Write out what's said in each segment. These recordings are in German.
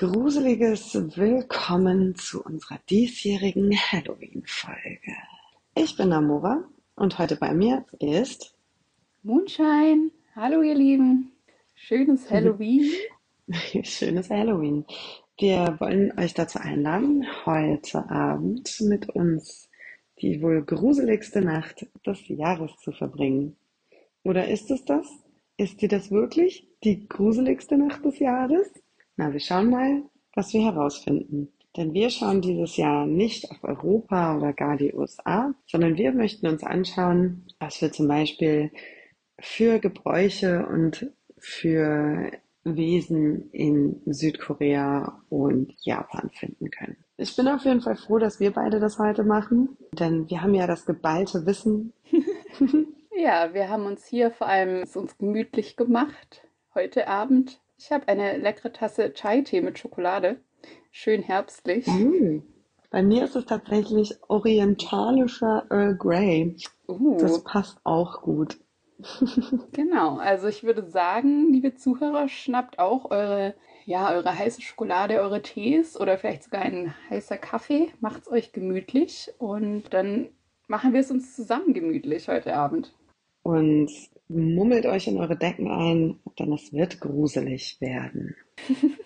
gruseliges Willkommen zu unserer diesjährigen Halloween-Folge. Ich bin Amora und heute bei mir ist Moonshine. Hallo ihr Lieben. Schönes Halloween. Schönes Halloween. Wir wollen euch dazu einladen, heute Abend mit uns die wohl gruseligste Nacht des Jahres zu verbringen. Oder ist es das? Ist dir das wirklich die gruseligste Nacht des Jahres? Na, wir schauen mal, was wir herausfinden. Denn wir schauen dieses Jahr nicht auf Europa oder gar die USA, sondern wir möchten uns anschauen, was wir zum Beispiel für Gebräuche und für Wesen in Südkorea und Japan finden können. Ich bin auf jeden Fall froh, dass wir beide das heute machen, denn wir haben ja das geballte Wissen. ja, wir haben uns hier vor allem uns gemütlich gemacht heute Abend ich habe eine leckere Tasse Chai-Tee mit Schokolade. Schön herbstlich. Mm. Bei mir ist es tatsächlich orientalischer Earl Grey. Uh. Das passt auch gut. genau, also ich würde sagen, liebe Zuhörer, schnappt auch eure, ja, eure heiße Schokolade, eure Tees oder vielleicht sogar ein heißer Kaffee. Macht es euch gemütlich und dann machen wir es uns zusammen gemütlich heute Abend. Und mummelt euch in eure Decken ein, denn es wird gruselig werden.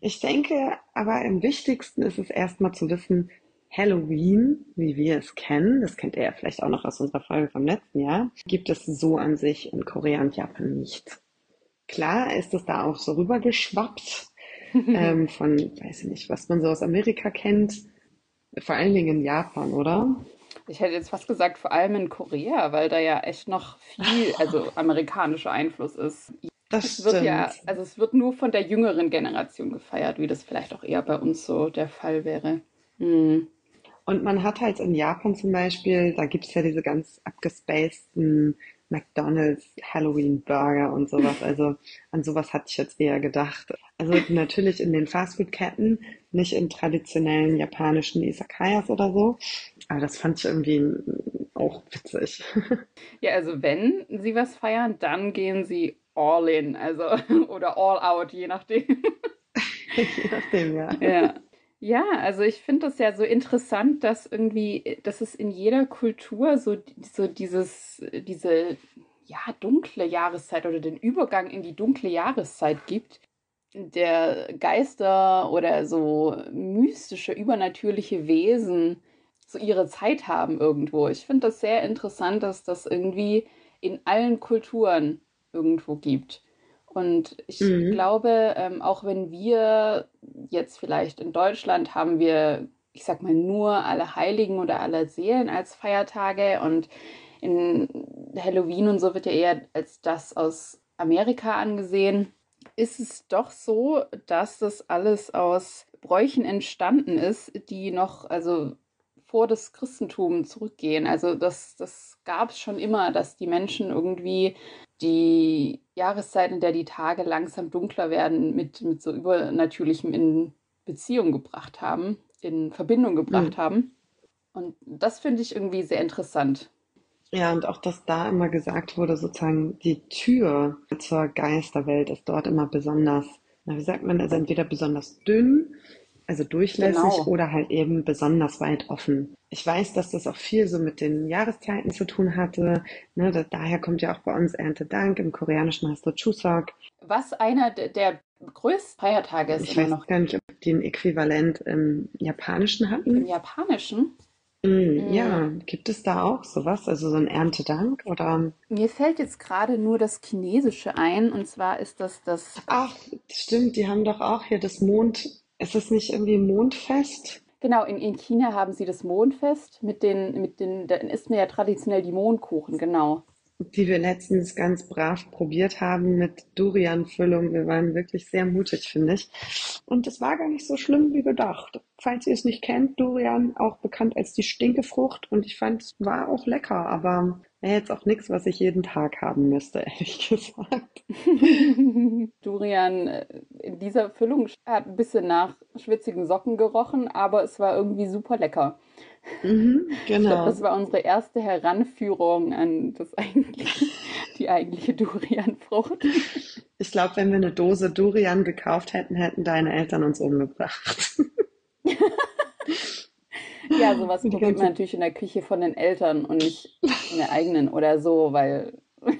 ich denke aber am wichtigsten ist es erstmal zu wissen, Halloween, wie wir es kennen, das kennt ihr ja vielleicht auch noch aus unserer Folge vom letzten Jahr, gibt es so an sich in Korea und Japan nicht. Klar ist es da auch so rübergeschwappt ähm, von, weiß ich nicht, was man so aus Amerika kennt, vor allen Dingen in Japan, oder? Ich hätte jetzt fast gesagt, vor allem in Korea, weil da ja echt noch viel, also amerikanischer Einfluss ist. Das es wird ja, also es wird nur von der jüngeren Generation gefeiert, wie das vielleicht auch eher bei uns so der Fall wäre. Hm. Und man hat halt in Japan zum Beispiel, da gibt es ja diese ganz abgespaceden McDonalds Halloween Burger und sowas. Also an sowas hatte ich jetzt eher gedacht. Also natürlich in den Fastfood-Ketten, nicht in traditionellen japanischen Isakayas oder so. Aber das fand ich irgendwie auch witzig. Ja, also wenn sie was feiern, dann gehen sie all in, also oder all out, je nachdem. je nachdem, ja. Ja. Ja, also ich finde das ja so interessant, dass irgendwie, dass es in jeder Kultur so, so dieses, diese ja, dunkle Jahreszeit oder den Übergang in die dunkle Jahreszeit gibt, der Geister oder so mystische, übernatürliche Wesen so ihre Zeit haben irgendwo. Ich finde das sehr interessant, dass das irgendwie in allen Kulturen irgendwo gibt. Und ich mhm. glaube, ähm, auch wenn wir jetzt vielleicht in Deutschland haben wir, ich sag mal, nur alle Heiligen oder alle Seelen als Feiertage und in Halloween und so wird ja eher als das aus Amerika angesehen, ist es doch so, dass das alles aus Bräuchen entstanden ist, die noch, also vor das Christentum zurückgehen. Also das, das gab es schon immer, dass die Menschen irgendwie die Jahreszeit, in der die Tage langsam dunkler werden, mit, mit so Übernatürlichem in Beziehung gebracht haben, in Verbindung gebracht mhm. haben. Und das finde ich irgendwie sehr interessant. Ja, und auch, dass da immer gesagt wurde, sozusagen die Tür zur Geisterwelt ist dort immer besonders, na, wie sagt man, also entweder besonders dünn also durchlässig genau. oder halt eben besonders weit offen. Ich weiß, dass das auch viel so mit den Jahreszeiten zu tun hatte. Ne, da, daher kommt ja auch bei uns Erntedank. Im Koreanischen heißt das Chuseok. Was einer der größten Feiertage ist. Ich weiß noch gar nicht, ob die ein Äquivalent im Japanischen hatten. Im Japanischen? Mm. Ja, gibt es da auch sowas, also so ein Erntedank oder? Mir fällt jetzt gerade nur das Chinesische ein und zwar ist das das. Ach, stimmt, die haben doch auch hier das Mond, ist es nicht irgendwie Mondfest? Genau, in, in China haben sie das Mondfest mit den, mit den, da isst man ja traditionell die Mondkuchen, genau. Die wir letztens ganz brav probiert haben mit Durian-Füllung. Wir waren wirklich sehr mutig, finde ich. Und es war gar nicht so schlimm wie gedacht. Falls ihr es nicht kennt, Durian, auch bekannt als die Stinkefrucht. Und ich fand, es war auch lecker, aber Wäre jetzt auch nichts, was ich jeden Tag haben müsste, ehrlich gesagt. Durian äh, in dieser Füllung hat ein bisschen nach schwitzigen Socken gerochen, aber es war irgendwie super lecker. Mhm, genau. Ich glaube, das war unsere erste Heranführung an das eigentlich die die eigentliche Durianfrucht. Ich glaube, wenn wir eine Dose Durian gekauft hätten, hätten deine Eltern uns umgebracht. Ja, sowas probiert man natürlich in der Küche von den Eltern und nicht in der eigenen oder so, weil.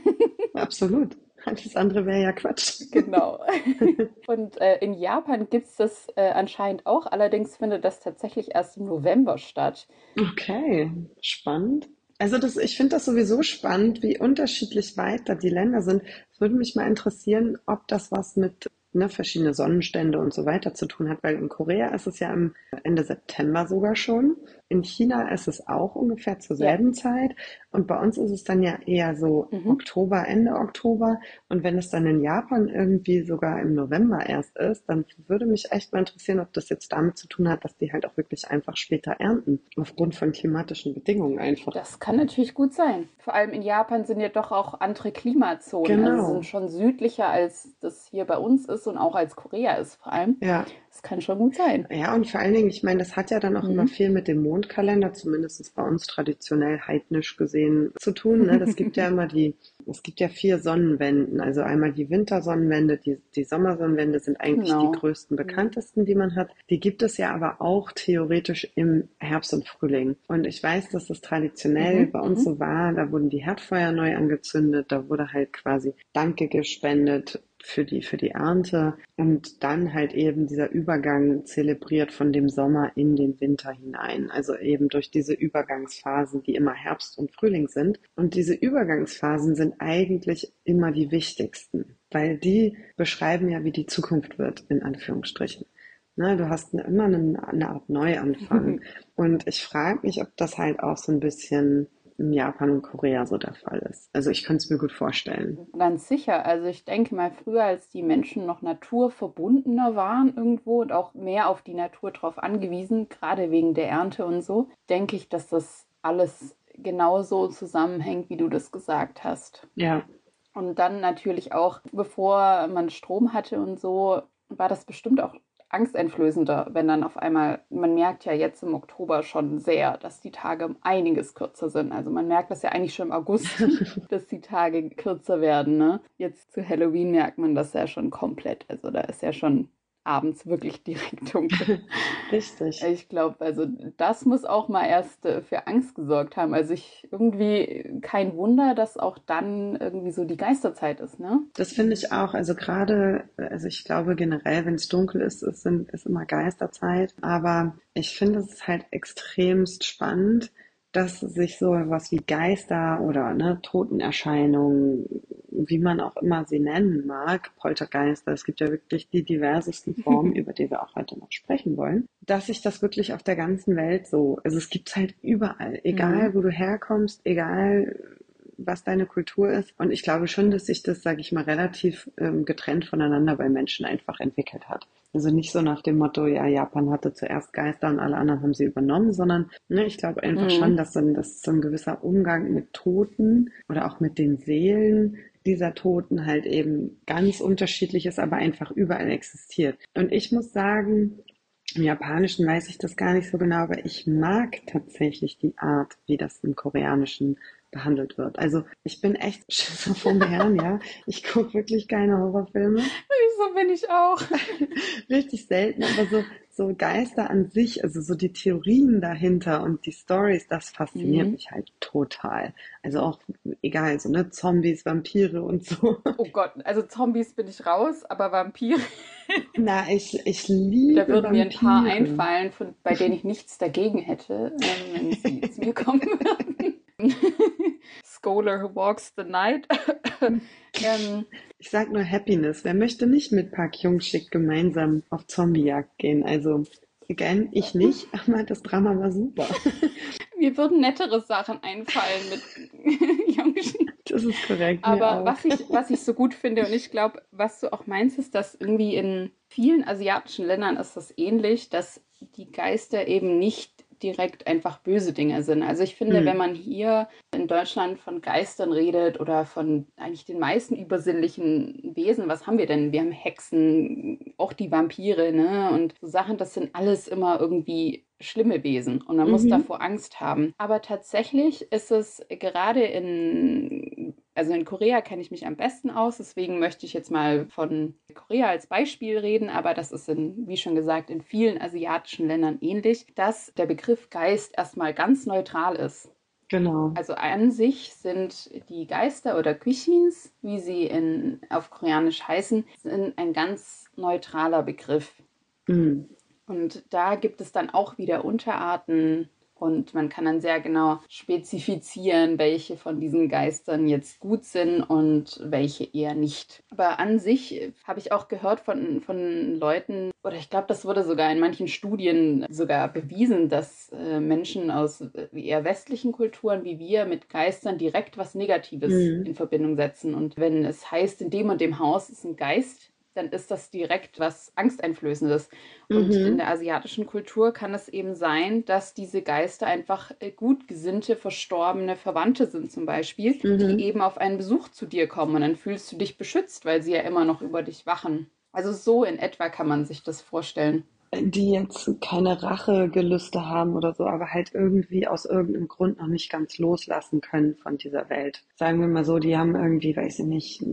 Absolut. Alles andere wäre ja Quatsch. Genau. Und äh, in Japan gibt es das äh, anscheinend auch, allerdings findet das tatsächlich erst im November statt. Okay, spannend. Also das, ich finde das sowieso spannend, wie unterschiedlich weit da die Länder sind. Es würde mich mal interessieren, ob das was mit ne, verschiedene Sonnenstände und so weiter zu tun hat, weil in Korea ist es ja am Ende September sogar schon. In China ist es auch ungefähr zur selben ja. Zeit. Und bei uns ist es dann ja eher so mhm. Oktober, Ende Oktober. Und wenn es dann in Japan irgendwie sogar im November erst ist, dann würde mich echt mal interessieren, ob das jetzt damit zu tun hat, dass die halt auch wirklich einfach später ernten. Aufgrund von klimatischen Bedingungen einfach. Das kann natürlich gut sein. Vor allem in Japan sind ja doch auch andere Klimazonen. Also genau. Also sind schon südlicher, als das hier bei uns ist und auch als Korea ist vor allem. Ja. Das kann schon gut sein. Ja, und vor allen Dingen, ich meine, das hat ja dann auch mhm. immer viel mit dem Mondkalender, zumindest bei uns traditionell heidnisch gesehen, zu tun. Ne? Das gibt ja immer die, es gibt ja vier Sonnenwenden. Also einmal die Wintersonnenwende, die, die Sommersonnenwende sind eigentlich genau. die größten, bekanntesten, die man hat. Die gibt es ja aber auch theoretisch im Herbst und Frühling. Und ich weiß, dass das traditionell mhm. bei uns mhm. so war. Da wurden die Herdfeuer neu angezündet, da wurde halt quasi Danke gespendet für die, für die Ernte und dann halt eben dieser Übergang zelebriert von dem Sommer in den Winter hinein. Also eben durch diese Übergangsphasen, die immer Herbst und Frühling sind. Und diese Übergangsphasen sind eigentlich immer die wichtigsten, weil die beschreiben ja, wie die Zukunft wird, in Anführungsstrichen. Ne, du hast immer eine, eine Art Neuanfang. Mhm. Und ich frage mich, ob das halt auch so ein bisschen in Japan und Korea so der Fall ist. Also ich könnte es mir gut vorstellen. Ganz sicher. Also ich denke mal, früher, als die Menschen noch naturverbundener waren irgendwo und auch mehr auf die Natur drauf angewiesen, gerade wegen der Ernte und so, denke ich, dass das alles genauso zusammenhängt, wie du das gesagt hast. Ja. Und dann natürlich auch, bevor man Strom hatte und so, war das bestimmt auch angsteinflößender, wenn dann auf einmal, man merkt ja jetzt im Oktober schon sehr, dass die Tage einiges kürzer sind. Also man merkt das ja eigentlich schon im August, dass die Tage kürzer werden. Ne? Jetzt zu Halloween merkt man das ja schon komplett. Also da ist ja schon abends wirklich direkt dunkel. Richtig. Ich glaube, also das muss auch mal erst äh, für Angst gesorgt haben. Also ich irgendwie kein Wunder, dass auch dann irgendwie so die Geisterzeit ist, ne? Das finde ich auch. Also gerade, also ich glaube generell, wenn es dunkel ist, ist, ist immer Geisterzeit. Aber ich finde es halt extremst spannend, dass sich so was wie Geister oder ne, Totenerscheinungen, wie man auch immer sie nennen mag, Poltergeister, es gibt ja wirklich die diversesten Formen, über die wir auch heute noch sprechen wollen, dass sich das wirklich auf der ganzen Welt so, also es gibt es halt überall, egal mhm. wo du herkommst, egal was deine Kultur ist. Und ich glaube schon, dass sich das, sage ich mal, relativ ähm, getrennt voneinander bei Menschen einfach entwickelt hat. Also nicht so nach dem Motto, ja, Japan hatte zuerst Geister und alle anderen haben sie übernommen, sondern ne, ich glaube einfach mhm. schon, dass, dann, dass so ein gewisser Umgang mit Toten oder auch mit den Seelen dieser Toten halt eben ganz unterschiedlich ist, aber einfach überall existiert. Und ich muss sagen, im Japanischen weiß ich das gar nicht so genau, aber ich mag tatsächlich die Art, wie das im Koreanischen behandelt wird. Also ich bin echt vom Herrn, ja. Ich gucke wirklich keine Horrorfilme. So bin ich auch. Richtig selten, aber so, so Geister an sich, also so die Theorien dahinter und die Stories, das fasziniert mhm. mich halt total. Also auch egal, so ne, Zombies, Vampire und so. Oh Gott, also Zombies bin ich raus, aber Vampire. Na, ich, ich liebe Da würden Vampire. mir ein paar einfallen, von, bei denen ich nichts dagegen hätte, ähm, wenn sie zu mir kommen würden. Scholar who walks the night. ähm, ich sag nur Happiness. Wer möchte nicht mit Park Jung-Schick gemeinsam auf Zombiejagd gehen? Also, again, ich nicht, aber das Drama war super. Mir würden nettere Sachen einfallen mit Jung-Schick. Das ist korrekt. Aber was ich, was ich so gut finde, und ich glaube, was du auch meinst, ist, dass irgendwie in vielen asiatischen Ländern ist das ähnlich, dass die Geister eben nicht direkt einfach böse Dinge sind. Also ich finde, mhm. wenn man hier in Deutschland von Geistern redet oder von eigentlich den meisten übersinnlichen Wesen, was haben wir denn? Wir haben Hexen, auch die Vampire, ne? Und so Sachen, das sind alles immer irgendwie schlimme Wesen und man mhm. muss davor Angst haben. Aber tatsächlich ist es gerade in Also in Korea kenne ich mich am besten aus, deswegen möchte ich jetzt mal von Korea als Beispiel reden, aber das ist in, wie schon gesagt, in vielen asiatischen Ländern ähnlich, dass der Begriff Geist erstmal ganz neutral ist. Genau. Also an sich sind die Geister oder Kychins, wie sie in, auf Koreanisch heißen, sind ein ganz neutraler Begriff. Mhm. Und da gibt es dann auch wieder Unterarten und man kann dann sehr genau spezifizieren, welche von diesen Geistern jetzt gut sind und welche eher nicht. Aber an sich habe ich auch gehört von, von Leuten, oder ich glaube, das wurde sogar in manchen Studien sogar bewiesen, dass äh, Menschen aus äh, eher westlichen Kulturen wie wir mit Geistern direkt was Negatives Mhm. in Verbindung setzen. Und wenn es heißt, in dem und dem Haus ist ein Geist, dann ist das direkt was Angsteinflößendes. Und Mhm. in der asiatischen Kultur kann es eben sein, dass diese Geister einfach äh, gut gesinnte, verstorbene Verwandte sind zum Beispiel, Mhm. die eben auf einen Besuch zu dir kommen. Und dann fühlst du dich beschützt, weil sie ja immer noch über dich wachen. Also so in etwa kann man sich das vorstellen. Die jetzt keine Rachegelüste haben oder so, aber halt irgendwie aus irgendeinem Grund noch nicht ganz loslassen können von dieser Welt. Sagen wir mal so, die haben irgendwie, weiß ich nicht,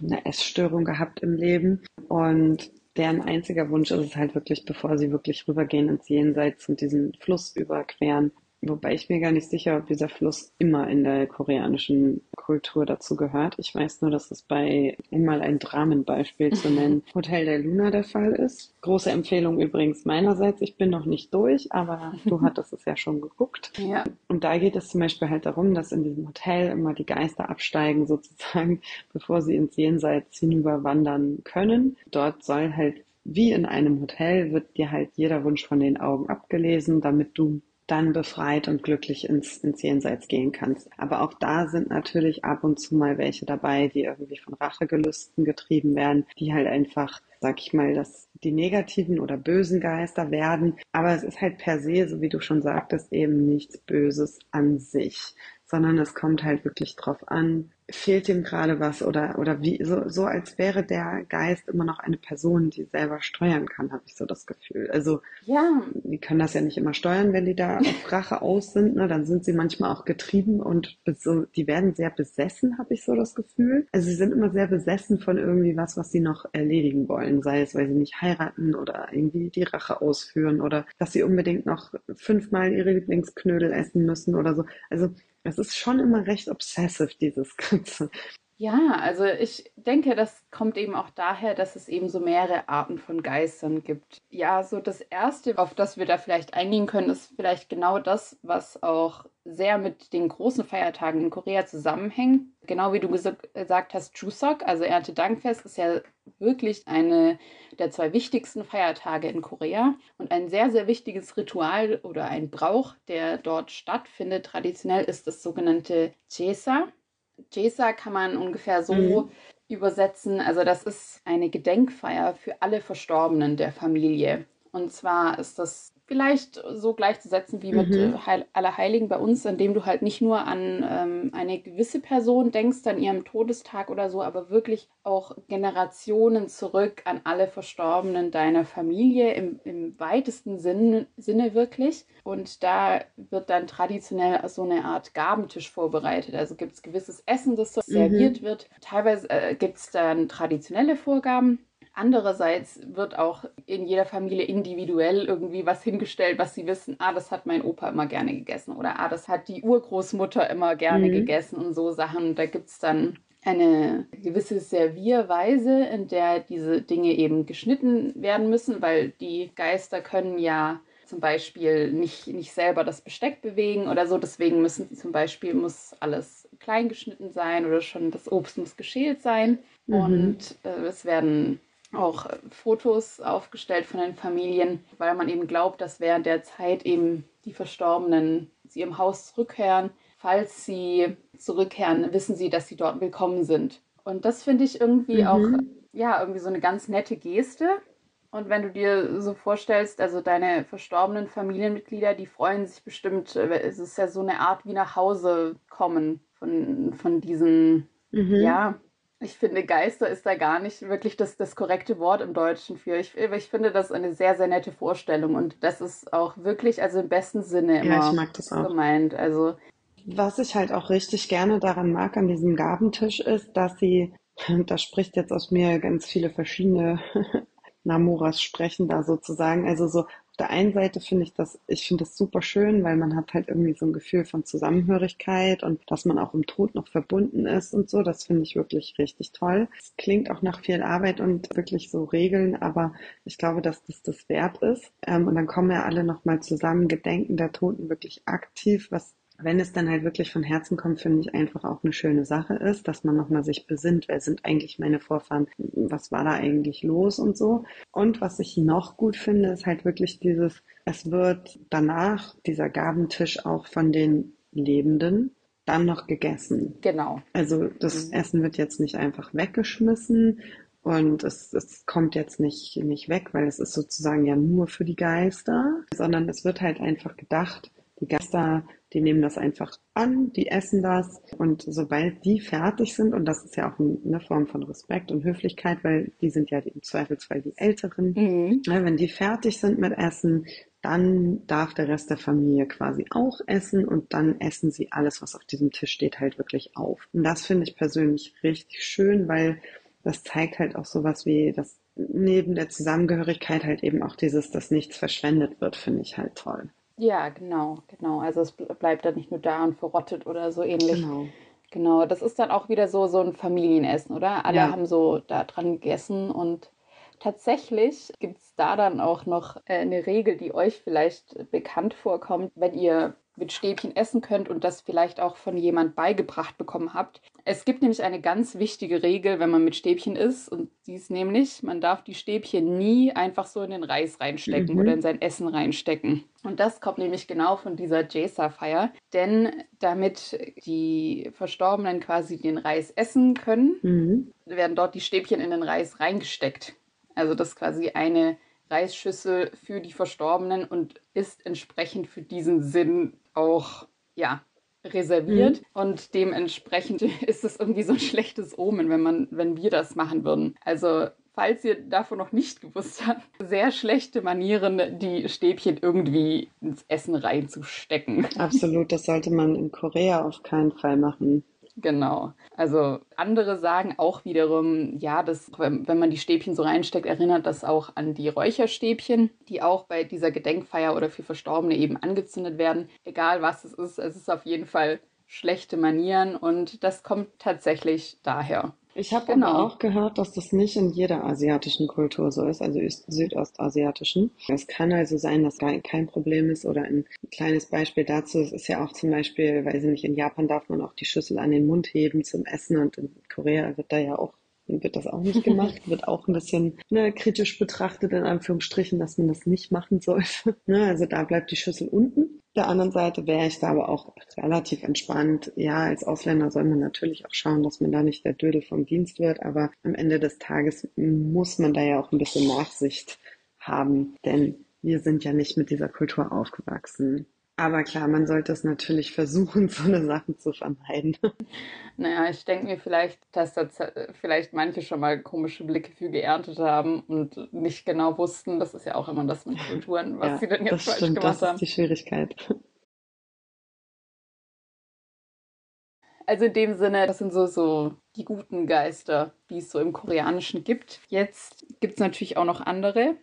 eine Essstörung gehabt im Leben und deren einziger Wunsch ist es halt wirklich, bevor sie wirklich rübergehen ins Jenseits und diesen Fluss überqueren. Wobei ich mir gar nicht sicher, ob dieser Fluss immer in der koreanischen Kultur dazu gehört. Ich weiß nur, dass es bei, um mal ein Dramenbeispiel zu nennen, Hotel der Luna der Fall ist. Große Empfehlung übrigens meinerseits. Ich bin noch nicht durch, aber du hattest es ja schon geguckt. Ja. Und da geht es zum Beispiel halt darum, dass in diesem Hotel immer die Geister absteigen, sozusagen, bevor sie ins Jenseits hinüberwandern können. Dort soll halt, wie in einem Hotel, wird dir halt jeder Wunsch von den Augen abgelesen, damit du dann befreit und glücklich ins, ins Jenseits gehen kannst. Aber auch da sind natürlich ab und zu mal welche dabei, die irgendwie von Rachegelüsten getrieben werden, die halt einfach, sag ich mal, dass die negativen oder bösen Geister werden. Aber es ist halt per se, so wie du schon sagtest, eben nichts Böses an sich, sondern es kommt halt wirklich drauf an, fehlt ihm gerade was oder, oder wie, so, so als wäre der Geist immer noch eine Person, die selber steuern kann, habe ich so das Gefühl. Also, Ja, die können das ja nicht immer steuern, wenn die da auf Rache aus sind, ne? Dann sind sie manchmal auch getrieben und so, die werden sehr besessen, habe ich so das Gefühl. Also sie sind immer sehr besessen von irgendwie was, was sie noch erledigen wollen, sei es, weil sie nicht heiraten oder irgendwie die Rache ausführen oder dass sie unbedingt noch fünfmal ihre Lieblingsknödel essen müssen oder so. Also es ist schon immer recht obsessive, dieses Ganze. Ja, also ich denke, das kommt eben auch daher, dass es eben so mehrere Arten von Geistern gibt. Ja, so das Erste, auf das wir da vielleicht eingehen können, ist vielleicht genau das, was auch sehr mit den großen Feiertagen in Korea zusammenhängt. Genau wie du gesa- gesagt hast, Chuseok, also Erntedankfest, ist ja wirklich eine der zwei wichtigsten Feiertage in Korea und ein sehr, sehr wichtiges Ritual oder ein Brauch, der dort stattfindet. Traditionell ist das sogenannte Jesa. Jesa kann man ungefähr so Mhm. übersetzen. Also das ist eine Gedenkfeier für alle Verstorbenen der Familie. Und zwar ist das vielleicht so gleichzusetzen wie mit Mhm. äh, Heil Allerheiligen bei uns, indem du halt nicht nur an ähm, eine gewisse Person denkst, an ihrem Todestag oder so, aber wirklich auch Generationen zurück an alle Verstorbenen deiner Familie im, im weitesten Sinn, Sinne wirklich. Und da wird dann traditionell so eine Art Gabentisch vorbereitet. Also gibt es gewisses Essen, das Mhm. serviert wird. Teilweise äh, gibt es dann traditionelle Vorgaben. Andererseits wird auch in jeder Familie individuell irgendwie was hingestellt, was sie wissen, ah, das hat mein Opa immer gerne gegessen oder ah, das hat die Urgroßmutter immer gerne Mhm. gegessen und so Sachen. Da gibt es dann eine gewisse Servierweise, in der diese Dinge eben geschnitten werden müssen, weil die Geister können ja zum Beispiel nicht, nicht selber das Besteck bewegen oder so. Deswegen müssen sie zum Beispiel muss alles klein geschnitten sein oder schon das Obst muss geschält sein. Mhm. Und äh, es werden auch äh, Fotos aufgestellt von den Familien, weil man eben glaubt, dass während der Zeit eben die Verstorbenen zu ihrem Haus zurückkehren. Falls sie zurückkehren, wissen sie, dass sie dort willkommen sind. Und das finde ich irgendwie Mhm. auch, ja, irgendwie so eine ganz nette Geste. Und wenn du dir so vorstellst, also deine verstorbenen Familienmitglieder, die freuen sich bestimmt, äh, es ist ja so eine Art wie nach Hause kommen von, von diesen, Mhm. ja, ich finde, Geister ist da gar nicht wirklich das, das korrekte Wort im Deutschen für. Ich, ich finde das eine sehr, sehr nette Vorstellung und das ist auch wirklich, also im besten Sinne Ja, immer ich mag das auch. gemeint. Also Was ich halt auch richtig gerne daran mag an diesem Gabentisch ist, dass sie, da spricht jetzt aus mir ganz viele verschiedene Namuras sprechen da sozusagen. Also so der einen Seite finde ich das, ich finde das super schön, weil man hat halt irgendwie so ein Gefühl von Zusammenhörigkeit und dass man auch im Tod noch verbunden ist und so. Das finde ich wirklich richtig toll. Es klingt auch nach viel Arbeit und wirklich so Regeln, aber ich glaube, dass das das wert ist. Ähm, und dann kommen ja alle nochmal zusammen, gedenken der Toten wirklich aktiv, was wenn es dann halt wirklich von Herzen kommt, finde ich einfach auch eine schöne Sache ist, dass man nochmal sich besinnt, wer sind eigentlich meine Vorfahren, was war da eigentlich los und so. Und was ich noch gut finde, ist halt wirklich dieses, es wird danach dieser Gabentisch auch von den Lebenden dann noch gegessen. Genau. Also das mhm. Essen wird jetzt nicht einfach weggeschmissen und es, es kommt jetzt nicht, nicht weg, weil es ist sozusagen ja nur für die Geister, sondern es wird halt einfach gedacht, die Geister die nehmen das einfach an, die essen das und sobald die fertig sind, und das ist ja auch eine Form von Respekt und Höflichkeit, weil die sind ja im Zweifelsfall die Älteren, mhm. wenn die fertig sind mit Essen, dann darf der Rest der Familie quasi auch essen und dann essen sie alles, was auf diesem Tisch steht, halt wirklich auf. Und das finde ich persönlich richtig schön, weil das zeigt halt auch sowas wie das neben der Zusammengehörigkeit halt eben auch dieses, dass nichts verschwendet wird, finde ich halt toll. Ja, genau, genau. Also es bleibt dann nicht nur da und verrottet oder so ähnlich. Genau. Genau, das ist dann auch wieder so, so ein Familienessen, oder? Alle ja. haben so da dran gegessen und tatsächlich gibt es da dann auch noch äh, eine Regel, die euch vielleicht bekannt vorkommt, wenn ihr mit Stäbchen essen könnt und das vielleicht auch von jemand beigebracht bekommen habt. Es gibt nämlich eine ganz wichtige Regel, wenn man mit Stäbchen isst und die ist nämlich, man darf die Stäbchen nie einfach so in den Reis reinstecken mhm. oder in sein Essen reinstecken. Und das kommt nämlich genau von dieser Jesa-Feier, denn damit die Verstorbenen quasi den Reis essen können, mhm. werden dort die Stäbchen in den Reis reingesteckt. Also das ist quasi eine Reisschüssel für die Verstorbenen und ist entsprechend für diesen Sinn auch, ja, reserviert mhm. und dementsprechend ist es irgendwie so ein schlechtes Omen, wenn man, wenn wir das machen würden. Also falls ihr davon noch nicht gewusst habt, sehr schlechte Manieren, die Stäbchen irgendwie ins Essen reinzustecken. Absolut, das sollte man in Korea auf keinen Fall machen. Genau. Also andere sagen auch wiederum, ja, dass, wenn, wenn man die Stäbchen so reinsteckt, erinnert das auch an die Räucherstäbchen, die auch bei dieser Gedenkfeier oder für Verstorbene eben angezündet werden. Egal was es ist, es ist auf jeden Fall schlechte Manieren und das kommt tatsächlich daher. Ich habe genau. aber auch gehört, dass das nicht in jeder asiatischen Kultur so ist, also südostasiatischen. Es kann also sein, dass da kein Problem ist oder ein kleines Beispiel dazu ist ja auch zum Beispiel, weil sie nicht in Japan darf man auch die Schüssel an den Mund heben zum Essen und in Korea wird da ja auch wird das auch nicht gemacht, wird auch ein bisschen ne, kritisch betrachtet, in Anführungsstrichen, dass man das nicht machen sollte. ne, also da bleibt die Schüssel unten. Der anderen Seite wäre ich da aber auch relativ entspannt. Ja, als Ausländer soll man natürlich auch schauen, dass man da nicht der Dödel vom Dienst wird, aber am Ende des Tages muss man da ja auch ein bisschen Nachsicht haben, denn wir sind ja nicht mit dieser Kultur aufgewachsen. Aber klar, man sollte es natürlich versuchen, so eine Sache zu vermeiden. Naja, ich denke mir vielleicht, dass da vielleicht manche schon mal komische Blicke für geerntet haben und nicht genau wussten, das ist ja auch immer das mit Kulturen, was ja, sie denn jetzt falsch stimmt, gemacht das haben. Das ist die Schwierigkeit. Also in dem Sinne, das sind so, so die guten Geister, die es so im Koreanischen gibt. Jetzt gibt es natürlich auch noch andere,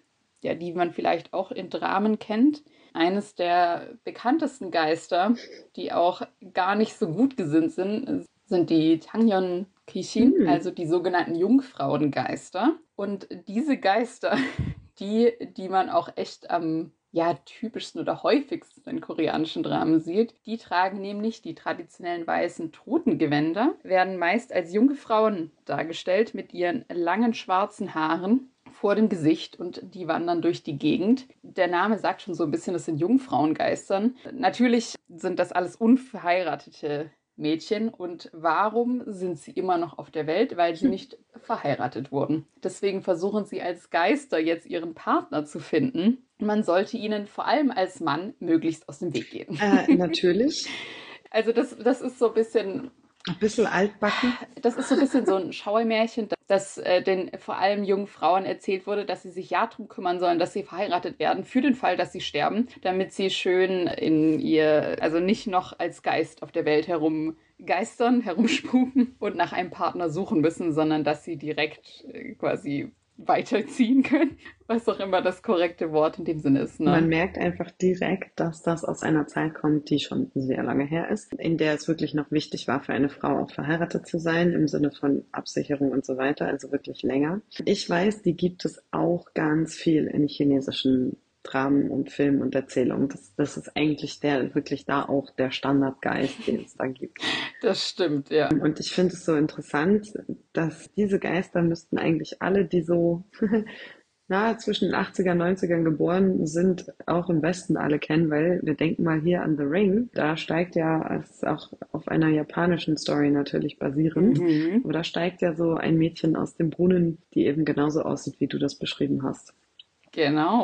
ja, die man vielleicht auch in Dramen kennt eines der bekanntesten Geister, die auch gar nicht so gut gesinnt sind, sind die Tangyon Kishin, mhm. also die sogenannten Jungfrauengeister. Und diese Geister, die, die man auch echt am ja, typischsten oder häufigsten in koreanischen Dramen sieht. Die tragen nämlich die traditionellen weißen Totengewänder, werden meist als junge Frauen dargestellt mit ihren langen schwarzen Haaren vor dem Gesicht und die wandern durch die Gegend. Der Name sagt schon so ein bisschen, das sind Jungfrauengeistern. Natürlich sind das alles unverheiratete Mädchen und warum sind sie immer noch auf der Welt? Weil sie nicht verheiratet wurden. Deswegen versuchen sie als Geister jetzt ihren Partner zu finden. Man sollte ihnen vor allem als Mann möglichst aus dem Weg gehen. Äh, natürlich. also das, das ist so ein bisschen Ein bisschen altbacken. Das ist so ein bisschen so ein Schauermärchen, dass äh, den vor allem jungen Frauen erzählt wurde, dass sie sich ja darum kümmern sollen, dass sie verheiratet werden, für den Fall, dass sie sterben, damit sie schön in ihr, also nicht noch als Geist auf der Welt herumgeistern, herumspuken und nach einem Partner suchen müssen, sondern dass sie direkt äh, quasi weiterziehen können, was auch immer das korrekte Wort in dem Sinne ist. Ne? Man merkt einfach direkt, dass das aus einer Zeit kommt, die schon sehr lange her ist, in der es wirklich noch wichtig war, für eine Frau auch verheiratet zu sein, im Sinne von Absicherung und so weiter, also wirklich länger. Ich weiß, die gibt es auch ganz viel in chinesischen Dramen und Filmen und Erzählungen. Das, das ist eigentlich der, wirklich da auch der Standardgeist, den es da gibt. Das stimmt, ja. Und ich finde es so interessant, dass diese Geister müssten eigentlich alle, die so na, zwischen den 80er und 90ern geboren sind, auch im Westen alle kennen, weil wir denken mal hier an The Ring. Da steigt ja, es ist auch auf einer japanischen Story natürlich basierend, mhm. aber da steigt ja so ein Mädchen aus dem Brunnen, die eben genauso aussieht, wie du das beschrieben hast. Genau.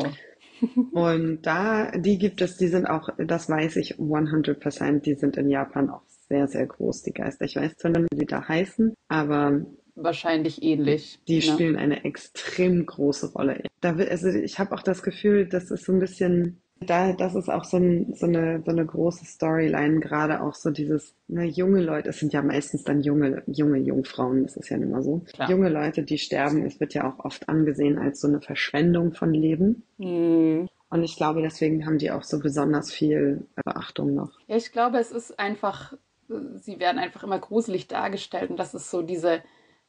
Und da, die gibt es, die sind auch, das weiß ich 100%, die sind in Japan auch sehr, sehr groß, die Geister. Ich weiß zwar nicht, wie die da heißen, aber wahrscheinlich ähnlich. Die ne? spielen eine extrem große Rolle. Da, also ich habe auch das Gefühl, das ist so ein bisschen da, das ist auch so, ein, so, eine, so eine große Storyline, gerade auch so dieses, ne, junge Leute, es sind ja meistens dann junge, junge Jungfrauen, das ist ja immer so. Klar. Junge Leute, die sterben, es wird ja auch oft angesehen als so eine Verschwendung von Leben. Mhm. Und ich glaube, deswegen haben die auch so besonders viel Beachtung noch. Ja, ich glaube, es ist einfach, sie werden einfach immer gruselig dargestellt und das ist so diese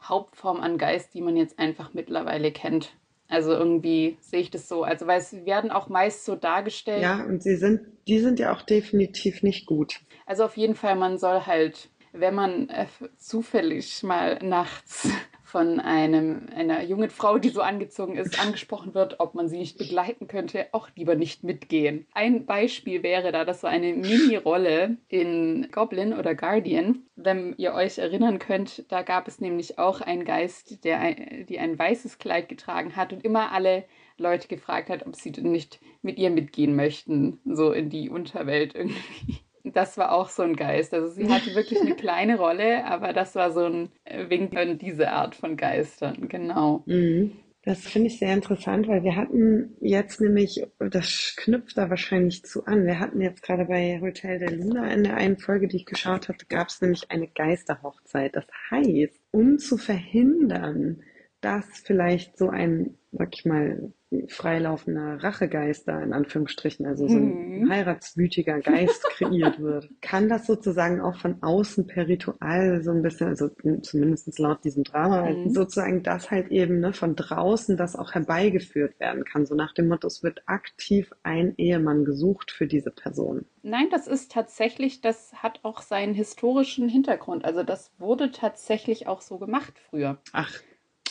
Hauptform an Geist, die man jetzt einfach mittlerweile kennt. Also irgendwie sehe ich das so. Also weil sie werden auch meist so dargestellt. Ja, und sie sind, die sind ja auch definitiv nicht gut. Also auf jeden Fall, man soll halt, wenn man äh, zufällig mal nachts von einem, einer jungen Frau, die so angezogen ist, angesprochen wird, ob man sie nicht begleiten könnte, auch lieber nicht mitgehen. Ein Beispiel wäre da, das war eine Mini-Rolle in Goblin oder Guardian. Wenn ihr euch erinnern könnt, da gab es nämlich auch einen Geist, der ein, die ein weißes Kleid getragen hat und immer alle Leute gefragt hat, ob sie nicht mit ihr mitgehen möchten, so in die Unterwelt irgendwie das war auch so ein Geist. Also sie hatte wirklich eine kleine Rolle, aber das war so ein Wink an diese Art von Geistern, genau. Mhm. Das finde ich sehr interessant, weil wir hatten jetzt nämlich, das knüpft da wahrscheinlich zu an, wir hatten jetzt gerade bei Hotel der Luna in der einen Folge, die ich geschaut hatte, gab es nämlich eine Geisterhochzeit. Das heißt, um zu verhindern, dass vielleicht so ein, sag ich mal, freilaufender Rachegeister, in Anführungsstrichen, also so ein mhm. heiratswütiger Geist kreiert wird, kann das sozusagen auch von außen per Ritual so ein bisschen, also zumindest laut diesem Drama, mhm. sozusagen das halt eben ne, von draußen das auch herbeigeführt werden kann. So nach dem Motto, es wird aktiv ein Ehemann gesucht für diese Person. Nein, das ist tatsächlich, das hat auch seinen historischen Hintergrund. Also das wurde tatsächlich auch so gemacht früher. Ach,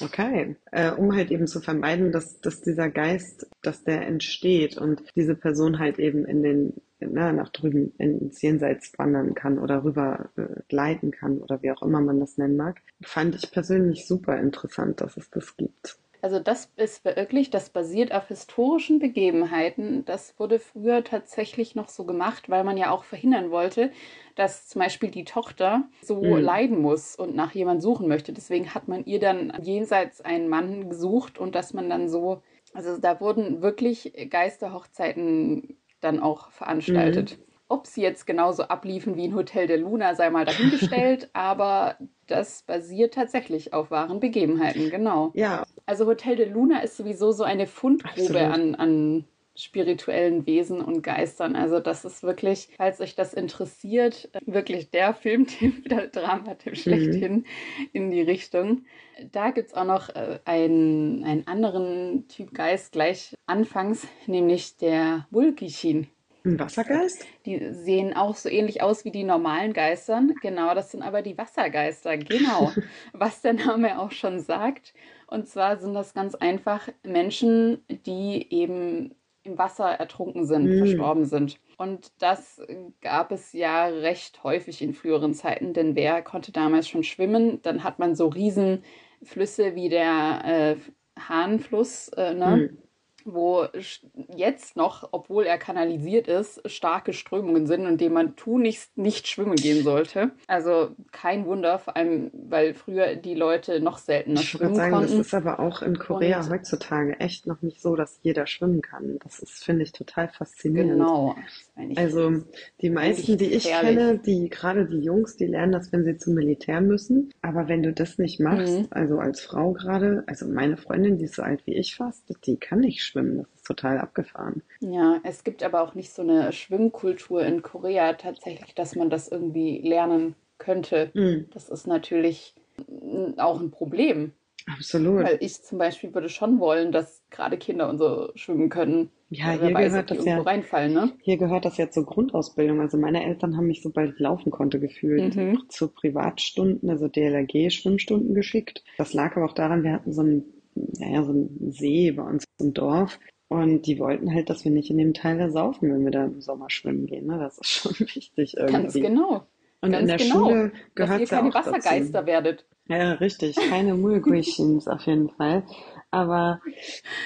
Okay, äh, um halt eben zu vermeiden, dass, dass dieser Geist, dass der entsteht und diese Person halt eben in den, na, nach drüben ins Jenseits wandern kann oder rüber äh, gleiten kann oder wie auch immer man das nennen mag, fand ich persönlich super interessant, dass es das gibt. Also das ist wirklich, das basiert auf historischen Begebenheiten. Das wurde früher tatsächlich noch so gemacht, weil man ja auch verhindern wollte, dass zum Beispiel die Tochter so mhm. leiden muss und nach jemand suchen möchte. Deswegen hat man ihr dann jenseits einen Mann gesucht und dass man dann so, also da wurden wirklich Geisterhochzeiten dann auch veranstaltet. Mhm. Ob sie jetzt genauso abliefen wie ein Hotel der Luna, sei mal dahingestellt, aber das basiert tatsächlich auf wahren Begebenheiten, genau. Ja. Also Hotel de Luna ist sowieso so eine Fundgrube an, an spirituellen Wesen und Geistern. Also das ist wirklich, falls euch das interessiert, wirklich der Filmtipp, der Dramatipp schlechthin mhm. in die Richtung. Da gibt es auch noch äh, einen, einen anderen Typ Geist gleich anfangs, nämlich der Wulkichin. Ein Wassergeist? Die sehen auch so ähnlich aus wie die normalen Geistern. Genau, das sind aber die Wassergeister. Genau, was der Name auch schon sagt. Und zwar sind das ganz einfach Menschen, die eben im Wasser ertrunken sind, mm. verstorben sind. Und das gab es ja recht häufig in früheren Zeiten, denn wer konnte damals schon schwimmen? Dann hat man so Riesenflüsse wie der äh, Hahnfluss, äh, ne? Mm wo jetzt noch, obwohl er kanalisiert ist, starke Strömungen sind und dem man tunlichst nicht schwimmen gehen sollte. Also kein Wunder, vor allem, weil früher die Leute noch seltener Ich schwimmen würde sagen, konnten. das ist aber auch in Korea Und heutzutage echt noch nicht so, dass jeder schwimmen kann. Das ist, finde ich, total faszinierend. genau. Also die meisten, die ich gefährlich. kenne, die gerade die Jungs, die lernen das, wenn sie zum Militär müssen. Aber wenn du das nicht machst, Mhm. also als Frau gerade, also meine Freundin, die ist so alt wie ich fast, die kann nicht schwimmen. Das ist total abgefahren. Ja, es gibt aber auch nicht so eine Schwimmkultur in Korea tatsächlich, dass man das irgendwie lernen könnte. Mhm, Das ist natürlich auch ein Problem, absolut. weil ich zum Beispiel würde schon wollen, dass gerade Kinder und so schwimmen können. Ja, hier weiß, ob gehört das ja, reinfallen, ne? hier gehört das ja zur Grundausbildung. Also meine Eltern haben mich, sobald ich laufen konnte, gefühlt Mhm. zu Privatstunden, also DLRG-Schwimmstunden geschickt. Das lag aber auch daran, wir hatten so einen, ja, ja, so einen See bei uns im Dorf. Und die wollten halt, dass wir nicht in dem Teil da saufen, wenn wir da im Sommer schwimmen gehen. Ne? Das ist schon wichtig Ganz irgendwie. genau. Und in Ganz der genau. Schule gehört ihr es ja keine auch dazu. Wassergeister werdet. Ja, richtig. Keine Mulgrishins auf jeden Fall. Aber,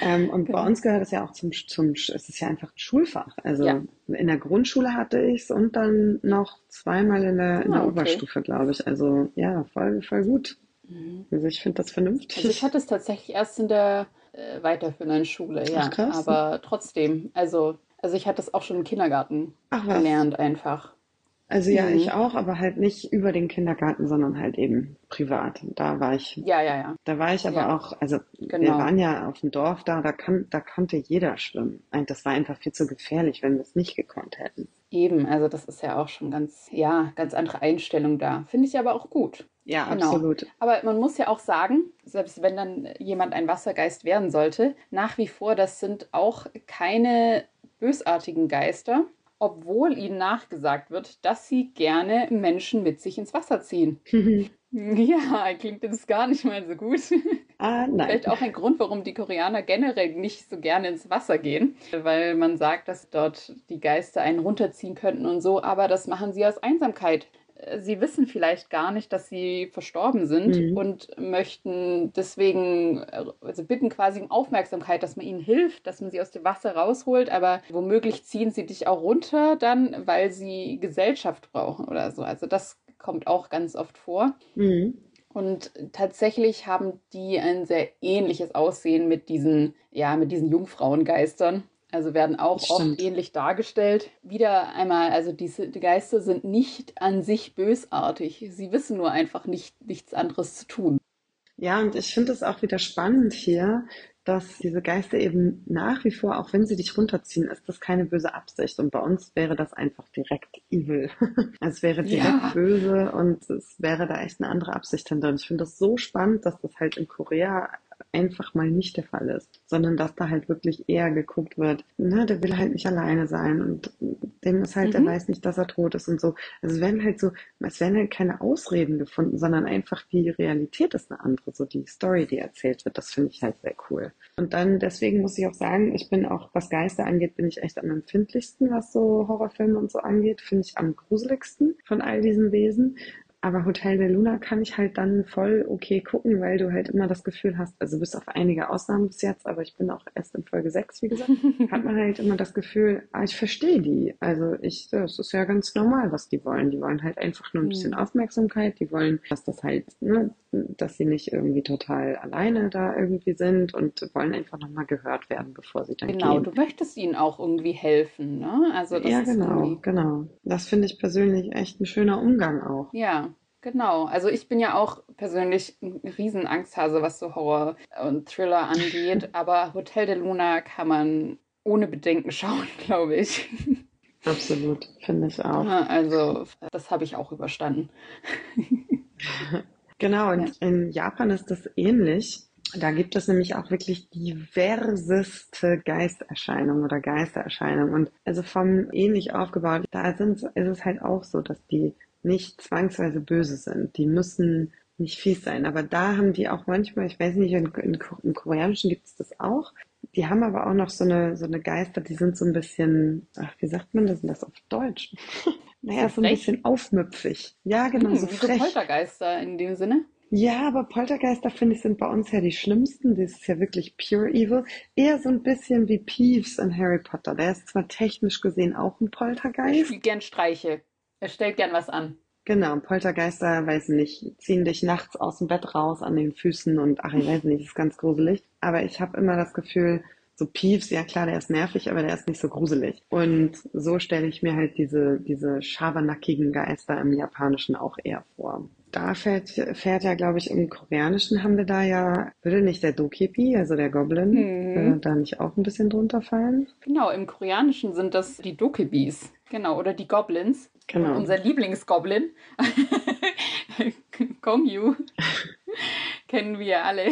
ähm, und bei Genau. uns gehört es ja auch zum, zum, es ist ja einfach ein Schulfach. Also Ja. in der Grundschule hatte ich es und dann noch zweimal in der, in der Ah, okay. Oberstufe, glaube ich. Also ja, voll, voll gut. Mhm. Also ich finde das Also ich vernünftig. hatte es tatsächlich erst in der äh, weiterführenden Schule, ja. Ach krass. Aber trotzdem, also, also ich hatte es auch schon im Kindergarten Ach gelernt einfach. Also ja, Mhm. ich auch, aber halt nicht über den Kindergarten, sondern halt eben privat. Da war ich Ja, ja, ja. Da war ich aber Ja. auch, also wir Genau. waren ja auf dem Dorf da, da, kann, da konnte jeder schwimmen. Das war einfach viel zu gefährlich, wenn wir es nicht gekonnt hätten. Eben, also das ist ja auch schon ganz, ja, ganz andere Einstellung da. Finde ich aber auch gut. Ja, Genau. absolut. Aber man muss ja auch sagen, selbst wenn dann jemand ein Wassergeist werden sollte, nach wie vor, das sind auch keine bösartigen Geister, obwohl ihnen nachgesagt wird, dass sie gerne Menschen mit sich ins Wasser ziehen. Ja, klingt jetzt gar nicht mal so gut. ah, nein. Vielleicht auch ein Grund, warum die Koreaner generell nicht so gerne ins Wasser gehen, weil man sagt, dass dort die Geister einen runterziehen könnten und so, aber das machen sie aus Einsamkeit. Sie wissen vielleicht gar nicht, dass sie verstorben sind Mhm. und möchten deswegen, also bitten quasi um Aufmerksamkeit, dass man ihnen hilft, dass man sie aus dem Wasser rausholt, aber womöglich ziehen sie dich auch runter dann, weil sie Gesellschaft brauchen oder so. Also das kommt auch ganz oft vor. Mhm. Und tatsächlich haben die ein sehr ähnliches Aussehen mit diesen, ja, mit diesen Jungfrauengeistern. Also werden auch oft ähnlich dargestellt. Wieder einmal, also diese die Geister sind nicht an sich bösartig. Sie wissen nur einfach nicht, nichts anderes zu tun. Ja, und ich finde es auch wieder spannend hier, dass diese Geister eben nach wie vor, auch wenn sie dich runterziehen, ist das keine böse Absicht. Und bei uns wäre das einfach direkt evil. Also es wäre direkt Ja. böse und es wäre da echt eine andere Absicht hinter. Und ich finde das so spannend, dass das halt in Korea einfach mal nicht der Fall ist, sondern dass da halt wirklich eher geguckt wird, na, der will halt nicht alleine sein und dem ist halt, der Mhm. weiß nicht, dass er tot ist und so. Also es werden halt so, es werden halt keine Ausreden gefunden, sondern einfach die Realität ist eine andere, so die Story, die erzählt wird. Das finde ich halt sehr cool. Und dann, deswegen muss ich auch sagen, ich bin auch, was Geister angeht, bin ich echt am empfindlichsten, was so Horrorfilme und so angeht, finde ich am gruseligsten von all diesen Wesen. Aber Hotel de Luna kann ich halt dann voll okay gucken, weil du halt immer das Gefühl hast, also bis auf einige Ausnahmen bis jetzt, aber ich bin auch erst in Folge 6, wie gesagt, hat man halt immer das Gefühl, ah, ich verstehe die. Also ich, das ist ja ganz normal, was die wollen. Die wollen halt einfach nur ein bisschen Mhm. Aufmerksamkeit, die wollen, dass das halt, ne, dass sie nicht irgendwie total alleine da irgendwie sind und wollen einfach nochmal gehört werden, bevor sie dann Genau, gehen. du möchtest ihnen auch irgendwie helfen, ne? Also das Ja, genau, irgendwie, genau. Das finde ich persönlich echt ein schöner Umgang auch. ja. Genau, also ich bin ja auch persönlich ein riesen Angsthase, was so Horror und Thriller angeht, aber Hotel de Luna kann man ohne Bedenken schauen, glaube ich. Absolut, finde ich auch. Also, das habe ich auch überstanden. Genau, und in Japan ist das ähnlich. Da gibt es nämlich auch wirklich diverseste Geisterscheinungen oder Geistererscheinungen. Und also vom ähnlich aufgebaut, da sind, ist es halt auch so, dass die nicht zwangsweise böse sind. Die müssen nicht fies sein. Aber da haben die auch manchmal, ich weiß nicht, in, in, im Koreanischen gibt es das auch. Die haben aber auch noch so eine, so eine Geister, die sind so ein bisschen, ach, wie sagt man das denn das auf Deutsch? Naja, so ein Frech? bisschen aufmüpfig. Ja, genau, Hm, so so frech. Poltergeister in dem Sinne. Ja, aber Poltergeister, finde ich, sind bei uns ja die schlimmsten. Das ist ja wirklich pure evil. Eher so ein bisschen wie Peeves in Harry Potter. Der ist zwar technisch gesehen auch ein Er Poltergeist. spielt gern Streiche. Er stellt gern was an. Genau, Poltergeister, weiß nicht, ziehen dich nachts aus dem Bett raus an den Füßen und ach, ich weiß nicht, ist ganz gruselig. Aber ich habe immer das Gefühl, so Peeves, ja klar, der ist nervig, aber der ist nicht so gruselig. Und so stelle ich mir halt diese, diese schabernackigen Geister im Japanischen auch eher vor. Da fährt, fährt ja, glaube ich, im Koreanischen haben wir da ja, würde nicht der Dokepi, also der Goblin, Mhm. äh, da nicht auch ein bisschen drunter fallen? Genau, im Koreanischen sind das die Dokebis. Genau, oder die Goblins. Genau. unser Lieblingsgoblin, Gongyu, kennen wir alle.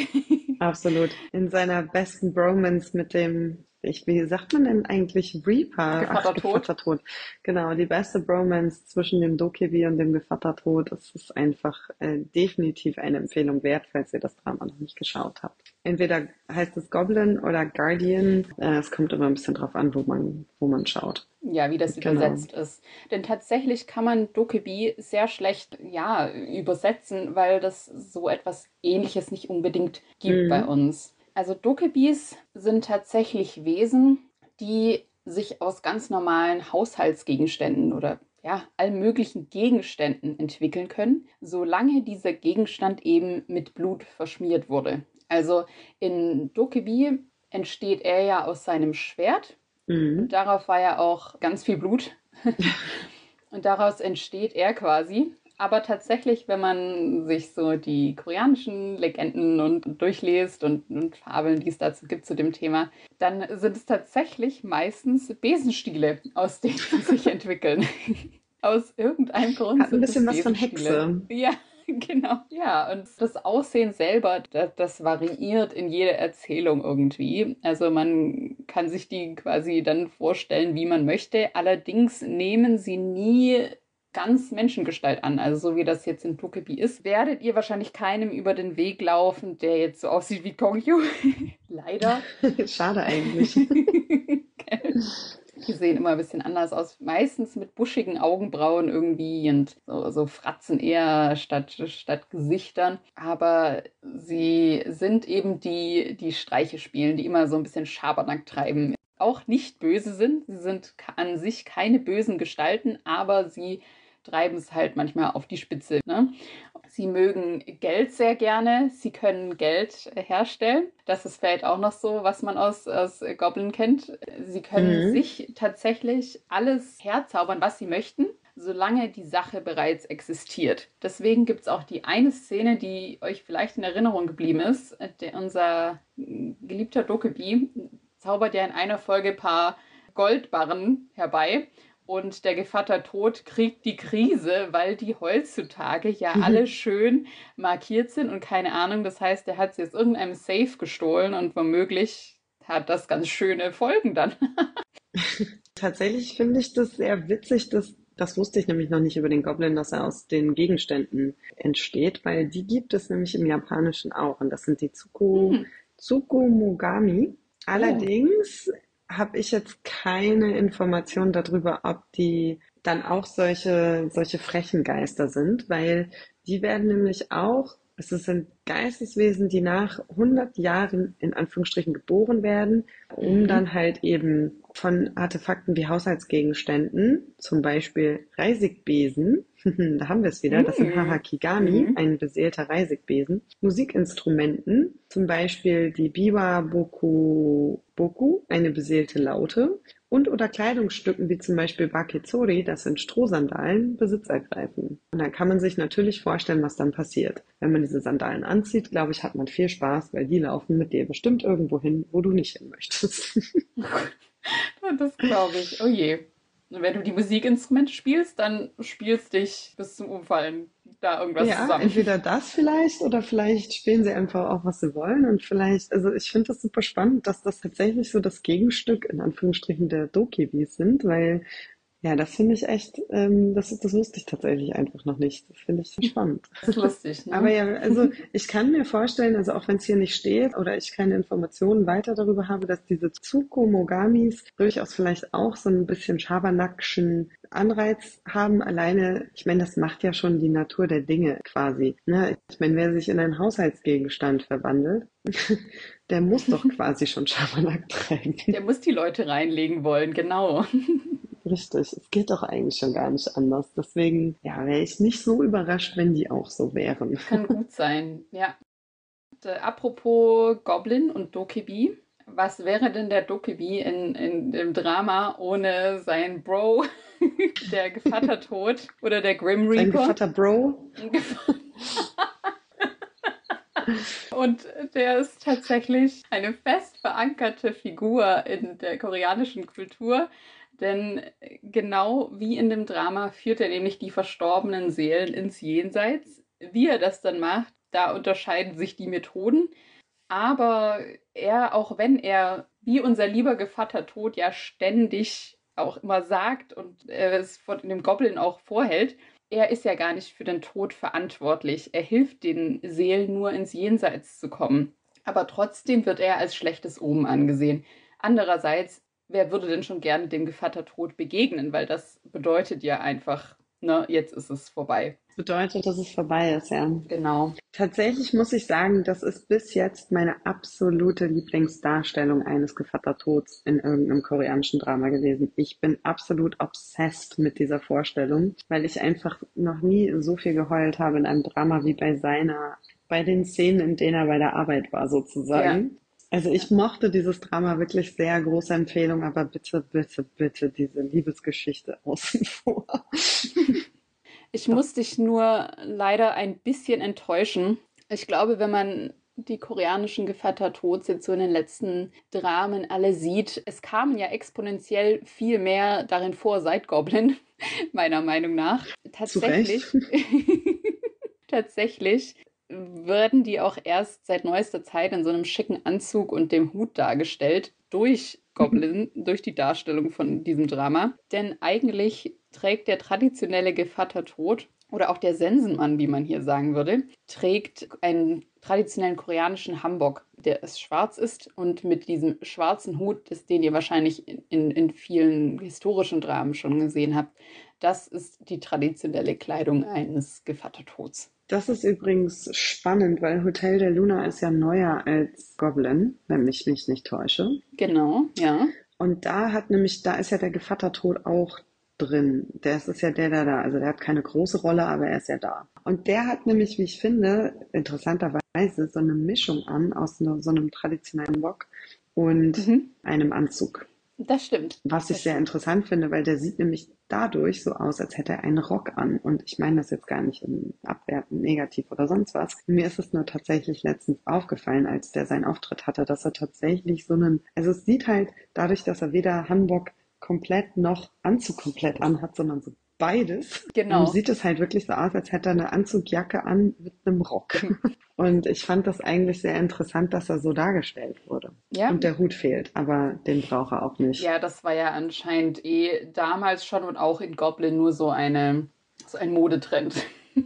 Absolut. In seiner besten Bromance mit dem, ich, wie sagt man denn eigentlich Reaper? Gevatter Ach, Tod. Gevatter Tod. Genau, die beste Bromance zwischen dem Dokebi und dem Gevatter Tod. Das ist einfach äh, definitiv eine Empfehlung wert, falls ihr das Drama noch nicht geschaut habt. Entweder heißt es Goblin oder Guardian. Äh, es kommt immer ein bisschen drauf an, wo man, wo man schaut. Ja, wie das Genau. übersetzt ist. Denn tatsächlich kann man Dokebi sehr schlecht, ja, übersetzen, weil das so etwas Ähnliches nicht unbedingt gibt Mhm. bei uns. Also Dokebis sind tatsächlich Wesen, die sich aus ganz normalen Haushaltsgegenständen oder ja, allen möglichen Gegenständen entwickeln können, solange dieser Gegenstand eben mit Blut verschmiert wurde. Also in Dokebi entsteht er ja aus seinem Schwert Mhm. und darauf war ja auch ganz viel Blut. und daraus entsteht er quasi. Aber tatsächlich, wenn man sich so die koreanischen Legenden und durchliest und, und Fabeln, die es dazu gibt zu dem Thema, dann sind es tatsächlich meistens Besenstiele, aus denen sie sich entwickeln. aus irgendeinem Grund. Hat ein bisschen was von. Hexe. Ja, genau. Ja, und das Aussehen selber, das, das variiert in jeder Erzählung irgendwie. Also man kann sich die quasi dann vorstellen, wie man möchte. Allerdings nehmen sie nie ganz Menschengestalt an. Also so wie das jetzt in Tokebi ist, werdet ihr wahrscheinlich keinem über den Weg laufen, der jetzt so aussieht wie Kongyu. Leider. Schade eigentlich. Die sehen immer ein bisschen anders aus. Meistens mit buschigen Augenbrauen irgendwie und so, so Fratzen eher statt, statt Gesichtern. Aber sie sind eben die, die Streiche spielen, die immer so ein bisschen Schabernack treiben. Auch nicht böse sind. Sie sind an sich keine bösen Gestalten, aber sie treiben es halt manchmal auf die Spitze. Ne? Sie mögen Geld sehr gerne. Sie können Geld herstellen. Das ist vielleicht auch noch so, was man aus, aus Goblin kennt. Sie können Mhm. sich tatsächlich alles herzaubern, was sie möchten, solange die Sache bereits existiert. Deswegen gibt es auch die eine Szene, die euch vielleicht in Erinnerung geblieben ist. Der, unser geliebter Dokebi zaubert ja in einer Folge ein paar Goldbarren herbei. Und der Gevatter Tod kriegt die Krise, weil die heutzutage ja Mhm. alle schön markiert sind und keine Ahnung. Das heißt, er hat sie aus irgendeinem Safe gestohlen und womöglich hat das ganz schöne Folgen dann. Tatsächlich finde ich das sehr witzig, dass, das wusste ich nämlich noch nicht über den Goblin, dass er aus den Gegenständen entsteht, weil die gibt es nämlich im Japanischen auch und das sind die Tsuku, Hm. Tsukumogami. Allerdings habe ich jetzt keine Information darüber, ob die dann auch solche, solche frechen Geister sind, weil die werden nämlich auch, es sind Geisteswesen, die nach 100 Jahren in Anführungsstrichen geboren werden, um Mhm. dann halt eben von Artefakten wie Haushaltsgegenständen, zum Beispiel Reisigbesen, da haben wir es wieder, das sind Mhm. Hahakigami, Mhm. ein beseelter Reisigbesen, Musikinstrumenten, zum Beispiel die Biwa Boku Boku, eine beseelte Laute, und oder Kleidungsstücken wie zum Beispiel Baketsori, das sind Strohsandalen, Besitz ergreifen. Und dann kann man sich natürlich vorstellen, was dann passiert. Wenn man diese Sandalen anzieht, glaube ich, hat man viel Spaß, weil die laufen mit dir bestimmt irgendwo hin, wo du nicht hin möchtest. Das glaube ich. Oh je. Und wenn du die Musikinstrumente spielst, dann spielst dich bis zum Umfallen da irgendwas Ja, zusammen. entweder das vielleicht oder vielleicht spielen sie einfach auch, was sie wollen und vielleicht, also ich finde das super spannend, dass das tatsächlich so das Gegenstück in Anführungsstrichen der Dokibis sind, weil Ja, das finde ich echt, ähm, das, das wusste ich tatsächlich einfach noch nicht. Das finde ich spannend. Das ist lustig, ne? Aber ja, also ich kann mir vorstellen, also auch wenn es hier nicht steht oder ich keine Informationen weiter darüber habe, dass diese Tsukumogamis durchaus vielleicht auch so ein bisschen Schabernakschen Anreiz haben. Alleine, ich meine, das macht ja schon die Natur der Dinge quasi. Ne? Ich meine, wer sich in einen Haushaltsgegenstand verwandelt, der muss doch quasi schon Schabernack treiben. Der muss die Leute reinlegen wollen, genau. Richtig, es geht doch eigentlich schon gar nicht anders. Deswegen, ja, wäre ich nicht so überrascht, wenn die auch so wären. Kann gut sein, ja. Und, äh, apropos Goblin und Dokebi, was wäre denn der Dokebi in, in dem Drama ohne sein Bro, der Gevattertod oder der Grim Sein Reaper? Gevatter Bro, Und der ist tatsächlich eine fest verankerte Figur in der koreanischen Kultur. Denn genau wie in dem Drama führt er nämlich die verstorbenen Seelen ins Jenseits. Wie er das dann macht, da unterscheiden sich die Methoden. Aber er, auch wenn er, wie unser lieber Gevatter Tod, ja ständig auch immer sagt und er es von dem Goblin auch vorhält, er ist ja gar nicht für den Tod verantwortlich. Er hilft den Seelen nur ins Jenseits zu kommen. Aber trotzdem wird er als schlechtes Omen angesehen. Andererseits, wer würde denn schon gerne dem Gevatter Tod begegnen? Weil das bedeutet ja einfach, ne, jetzt ist es vorbei. bedeutet, dass es vorbei ist, ja. Genau. Tatsächlich muss ich sagen, das ist bis jetzt meine absolute Lieblingsdarstellung eines Gevattertods in irgendeinem koreanischen Drama gewesen. Ich bin absolut obsessed mit dieser Vorstellung, weil ich einfach noch nie so viel geheult habe in einem Drama wie bei seiner, bei den Szenen, in denen er bei der Arbeit war, sozusagen. Also ich mochte dieses Drama wirklich sehr, große Empfehlung, aber bitte, bitte, bitte diese Liebesgeschichte außen vor. Ich muss dich nur leider ein bisschen enttäuschen. Ich glaube, wenn man die koreanischen Gevatter Tods jetzt so in den letzten Dramen alle sieht, es kamen ja exponentiell viel mehr darin vor seit Goblin, meiner Meinung nach. Tatsächlich, tatsächlich werden die auch erst seit neuester Zeit in so einem schicken Anzug und dem Hut dargestellt durch Goblin, durch die Darstellung von diesem Drama. Denn eigentlich trägt der traditionelle Gevatter Tod oder auch der Sensenmann, wie man hier sagen würde, trägt einen traditionellen koreanischen Hanbok, der es schwarz ist und mit diesem schwarzen Hut, das, den ihr wahrscheinlich in, in vielen historischen Dramen schon gesehen habt, das ist die traditionelle Kleidung eines Gevattertods. Das ist übrigens spannend, weil Hotel der Luna ist ja neuer als Goblin, wenn ich mich nicht täusche. Genau, ja. Und da hat nämlich, da ist ja der Gevattertod auch drin. Der ist, ja der, der da, also der hat keine große Rolle, aber er ist ja da. Und der hat nämlich, wie ich finde, interessanterweise so eine Mischung an aus so einem traditionellen Rock und Mhm. einem Anzug. Das stimmt. Was ich sehr interessant finde, weil der sieht nämlich dadurch so aus, als hätte er einen Rock an. Und ich meine das jetzt gar nicht im Abwerten, negativ oder sonst was. Mir ist es nur tatsächlich letztens aufgefallen, als der seinen Auftritt hatte, dass er tatsächlich so einen, also es sieht halt dadurch, dass er weder Hanbok komplett noch Anzug komplett anhat, sondern so beides. Genau. ähm, Sieht es halt wirklich so aus, als hätte er eine Anzugjacke an mit einem Rock. Und ich fand das eigentlich sehr interessant, dass er so dargestellt wurde. Ja. Und der Hut fehlt, aber den braucht er auch nicht. Ja, das war ja anscheinend eh damals schon und auch in Goblin nur so eine, so ein Modetrend.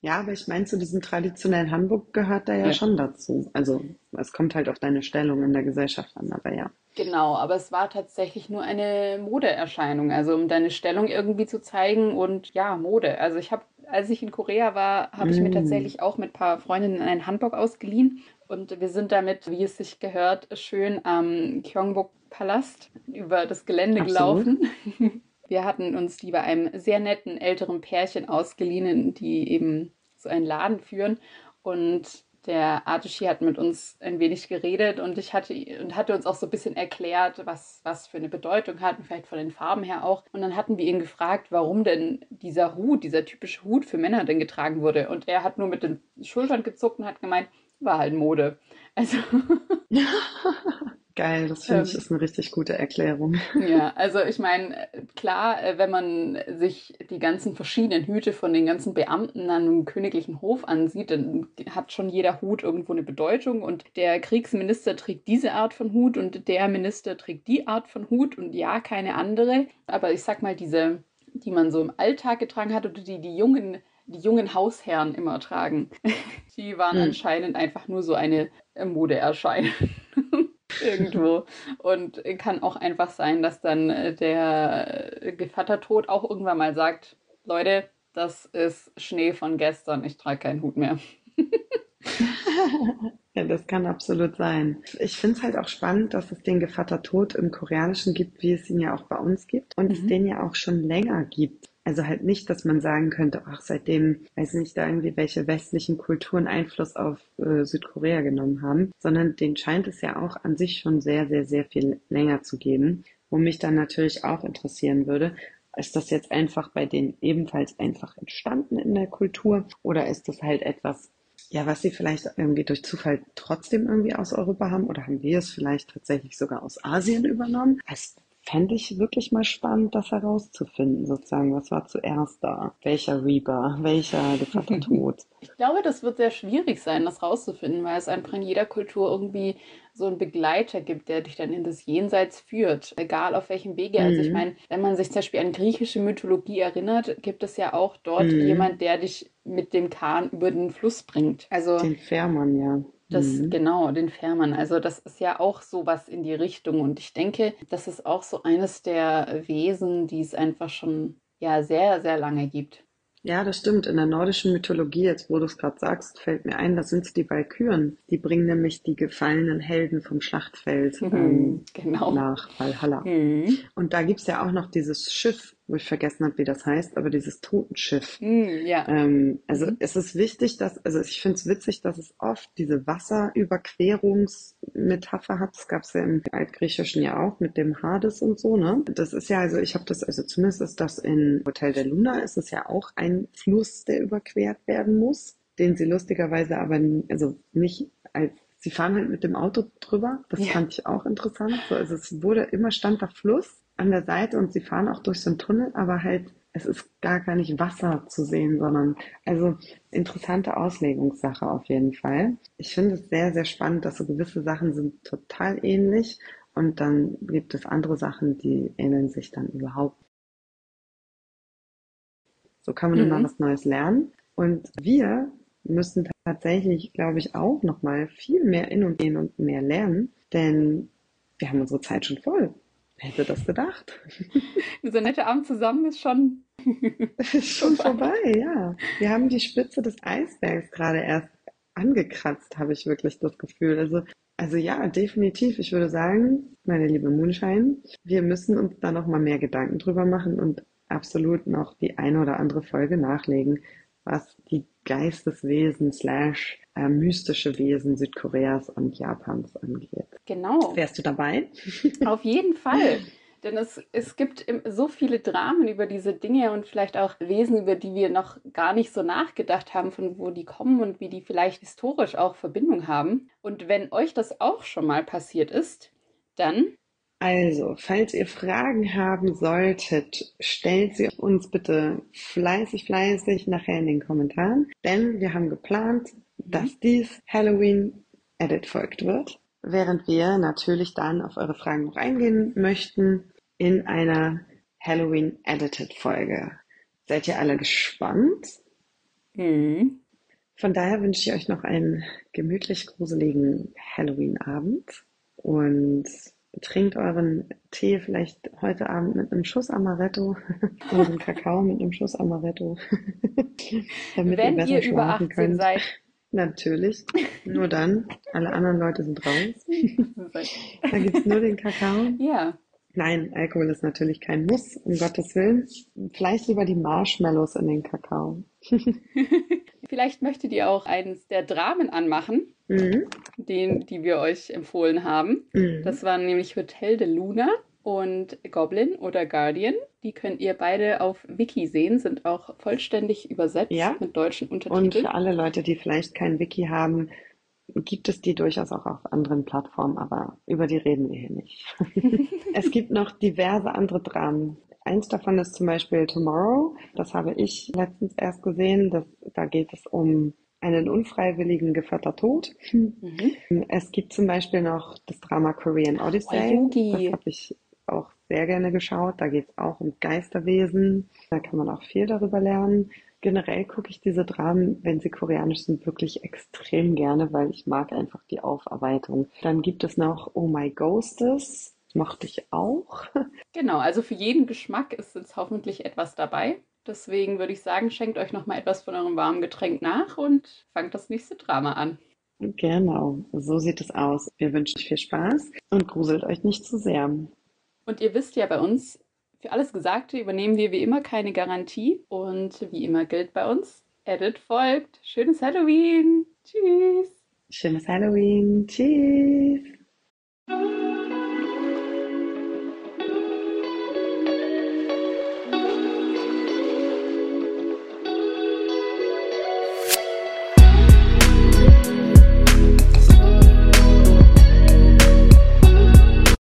Ja, aber ich meine, zu diesem traditionellen Handbuch gehört da ja, Ja. schon dazu. Also es kommt halt auf deine Stellung in der Gesellschaft an, aber ja. Genau, aber es war tatsächlich nur eine Modeerscheinung, also um deine Stellung irgendwie zu zeigen und ja, Mode. Also ich habe, als ich in Korea war, habe ich mir Mm. tatsächlich auch mit ein paar Freundinnen einen Hanbok ausgeliehen und wir sind damit, wie es sich gehört, schön am Gyeongbok-Palast über das Gelände Absolut. gelaufen. Wir hatten uns die bei einem sehr netten älteren Pärchen ausgeliehen, die eben so einen Laden führen und der Artushi hat mit uns ein wenig geredet und ich hatte und hatte uns auch so ein bisschen erklärt, was, was für eine Bedeutung hat und vielleicht von den Farben her auch. Und dann hatten wir ihn gefragt, warum denn dieser Hut, dieser typische Hut für Männer denn getragen wurde. Und er hat nur mit den Schultern gezuckt und hat gemeint, war halt Mode. Also Geil, das finde ich Ähm, ist eine richtig gute Erklärung. Ja, also ich meine, klar, äh, wenn man sich die ganzen verschiedenen Hüte von den ganzen Beamten an einem königlichen Hof ansieht, dann hat schon jeder Hut irgendwo eine Bedeutung und der Kriegsminister trägt diese Art von Hut und der Minister trägt die Art von Hut und ja, keine andere. Aber ich sag mal, diese, die man so im Alltag getragen hat oder die die jungen, die jungen Hausherren immer tragen, die waren Hm. anscheinend einfach nur so eine Modeerscheinung. irgendwo. Und kann auch einfach sein, dass dann äh, der äh, Gevattertod auch irgendwann mal sagt, Leute, das ist Schnee von gestern, ich trage keinen Hut mehr. Ja, das kann absolut sein. Ich finde es halt auch spannend, dass es den Gevatter Tod im Koreanischen gibt, wie es ihn ja auch bei uns gibt und es Mhm. den ja auch schon länger gibt. Also halt nicht, dass man sagen könnte, ach, seitdem, weiß nicht, da irgendwie welche westlichen Kulturen Einfluss auf äh, Südkorea genommen haben, sondern den scheint es ja auch an sich schon sehr, sehr, sehr viel länger zu geben. Wo mich dann natürlich auch interessieren würde, ist das jetzt einfach bei denen ebenfalls einfach entstanden in der Kultur oder ist das halt etwas, ja, was sie vielleicht irgendwie durch Zufall trotzdem irgendwie aus Europa haben oder haben wir es vielleicht tatsächlich sogar aus Asien übernommen? Das fände ich wirklich mal spannend, das herauszufinden, sozusagen. Was war zuerst da? Welcher Reaper? Welcher Gevatter Tod? Ich glaube, das wird sehr schwierig sein, das rauszufinden, weil es einfach in jeder Kultur irgendwie so einen Begleiter gibt, der dich dann in das Jenseits führt, egal auf welchem Wege. Also ich Mhm. meine, wenn man sich zum Beispiel an griechische Mythologie erinnert, gibt es ja auch dort Mhm. jemand, der dich mit dem Kahn über den Fluss bringt. Also Den Fährmann, ja. Das, Mhm. genau, den Fährmann. Also das ist ja auch sowas in die Richtung. Und ich denke, das ist auch so eines der Wesen, die es einfach schon ja sehr, sehr lange gibt. Ja, das stimmt. In der nordischen Mythologie, jetzt wo du es gerade sagst, fällt mir ein, das sind die Walküren. Die bringen nämlich die gefallenen Helden vom Schlachtfeld ähm, Genau. nach Valhalla. Mhm. Und da gibt's ja auch noch dieses Schiff, wo ich vergessen habe, wie das heißt, aber dieses Totenschiff. Mhm, ja. Ähm, also Mhm. es ist wichtig, dass, also ich finde es witzig, dass es oft diese Wasserüberquerungsmetapher hat. Das gab's ja im Altgriechischen ja auch mit dem Hades und so, ne? Das ist ja, also ich habe das, also zumindest ist das in Hotel der Luna, ist es ja auch ein Fluss, der überquert werden muss, den sie lustigerweise aber, also nicht als Sie fahren halt mit dem Auto drüber. Das Ja. fand ich auch interessant. So, also es wurde immer stand da Fluss an der Seite und sie fahren auch durch so einen Tunnel, aber halt es ist gar gar nicht Wasser zu sehen, sondern also interessante Auslegungssache auf jeden Fall. Ich finde es sehr, sehr spannend, dass so gewisse Sachen sind total ähnlich und dann gibt es andere Sachen, die ähneln sich dann überhaupt. So kann man immer Mhm. was Neues lernen. Und wir müssen tatsächlich, glaube ich, auch nochmal viel mehr in und gehen und mehr lernen, denn wir haben unsere Zeit schon voll. Wer hätte das gedacht? Dieser nette Abend zusammen ist schon. Ist schon vorbei, ja. Wir haben die Spitze des Eisbergs gerade erst angekratzt, habe ich wirklich das Gefühl. Also, also ja, definitiv. Ich würde sagen, meine liebe Moonshine, wir müssen uns da noch mal mehr Gedanken drüber machen und absolut noch die eine oder andere Folge nachlegen, was die Geisteswesen slash äh, mystische Wesen Südkoreas und Japans angeht. Genau. Wärst du dabei? Auf jeden Fall. Denn es, es gibt so viele Dramen über diese Dinge und vielleicht auch Wesen, über die wir noch gar nicht so nachgedacht haben, von wo die kommen und wie die vielleicht historisch auch Verbindung haben. Und wenn euch das auch schon mal passiert ist, dann Also, falls ihr Fragen haben solltet, stellt sie uns bitte fleißig, fleißig nachher in den Kommentaren, denn wir haben geplant, dass dies Halloween Edit folgt wird, während wir natürlich dann auf eure Fragen noch eingehen möchten in einer Halloween Edited Folge. Seid ihr alle gespannt? hm, Von daher wünsche ich euch noch einen gemütlich gruseligen Halloween-Abend und trinkt euren Tee vielleicht heute Abend mit einem Schuss Amaretto, euren Kakao mit einem Schuss Amaretto, damit ihr wenn besser ihr über schlafen 18 könnt. seid, Natürlich, nur dann. Alle anderen Leute sind raus. Da gibt's nur den Kakao. ja, Nein, Alkohol ist natürlich kein Muss, um Gottes Willen. Vielleicht lieber die Marshmallows in den Kakao. vielleicht möchtet ihr auch eines der Dramen anmachen, Mhm. den, die wir euch empfohlen haben. Mhm. Das waren nämlich Hotel de Luna und Goblin oder Guardian. Die könnt ihr beide auf Wiki sehen, sind auch vollständig übersetzt Ja. mit deutschen Und Untertiteln. für alle Leute, die vielleicht kein Wiki haben, gibt es die durchaus auch auf anderen Plattformen, aber über die reden wir hier nicht. es gibt noch diverse andere Dramen. Eins davon ist zum Beispiel Tomorrow. Das habe ich letztens erst gesehen. Das, da geht es um einen unfreiwilligen Gevatter Tod. Mhm. Es gibt zum Beispiel noch das Drama Korean Odyssey. Oh, das habe ich auch sehr gerne geschaut. Da geht es auch um Geisterwesen. Da kann man auch viel darüber lernen. Generell gucke ich diese Dramen, wenn sie koreanisch sind, wirklich extrem gerne, weil ich mag einfach die Aufarbeitung. Dann gibt es noch Oh My Ghostes. Mochte ich auch. Genau, also für jeden Geschmack ist jetzt hoffentlich etwas dabei. Deswegen würde ich sagen, schenkt euch noch mal etwas von eurem warmen Getränk nach und fangt das nächste Drama an. Genau, so sieht es aus. Wir wünschen euch viel Spaß und gruselt euch nicht zu sehr. Und ihr wisst ja bei uns, für alles Gesagte übernehmen wir wie immer keine Garantie und wie immer gilt bei uns, Edit folgt. Schönes Halloween. Tschüss. Schönes Halloween. Tschüss.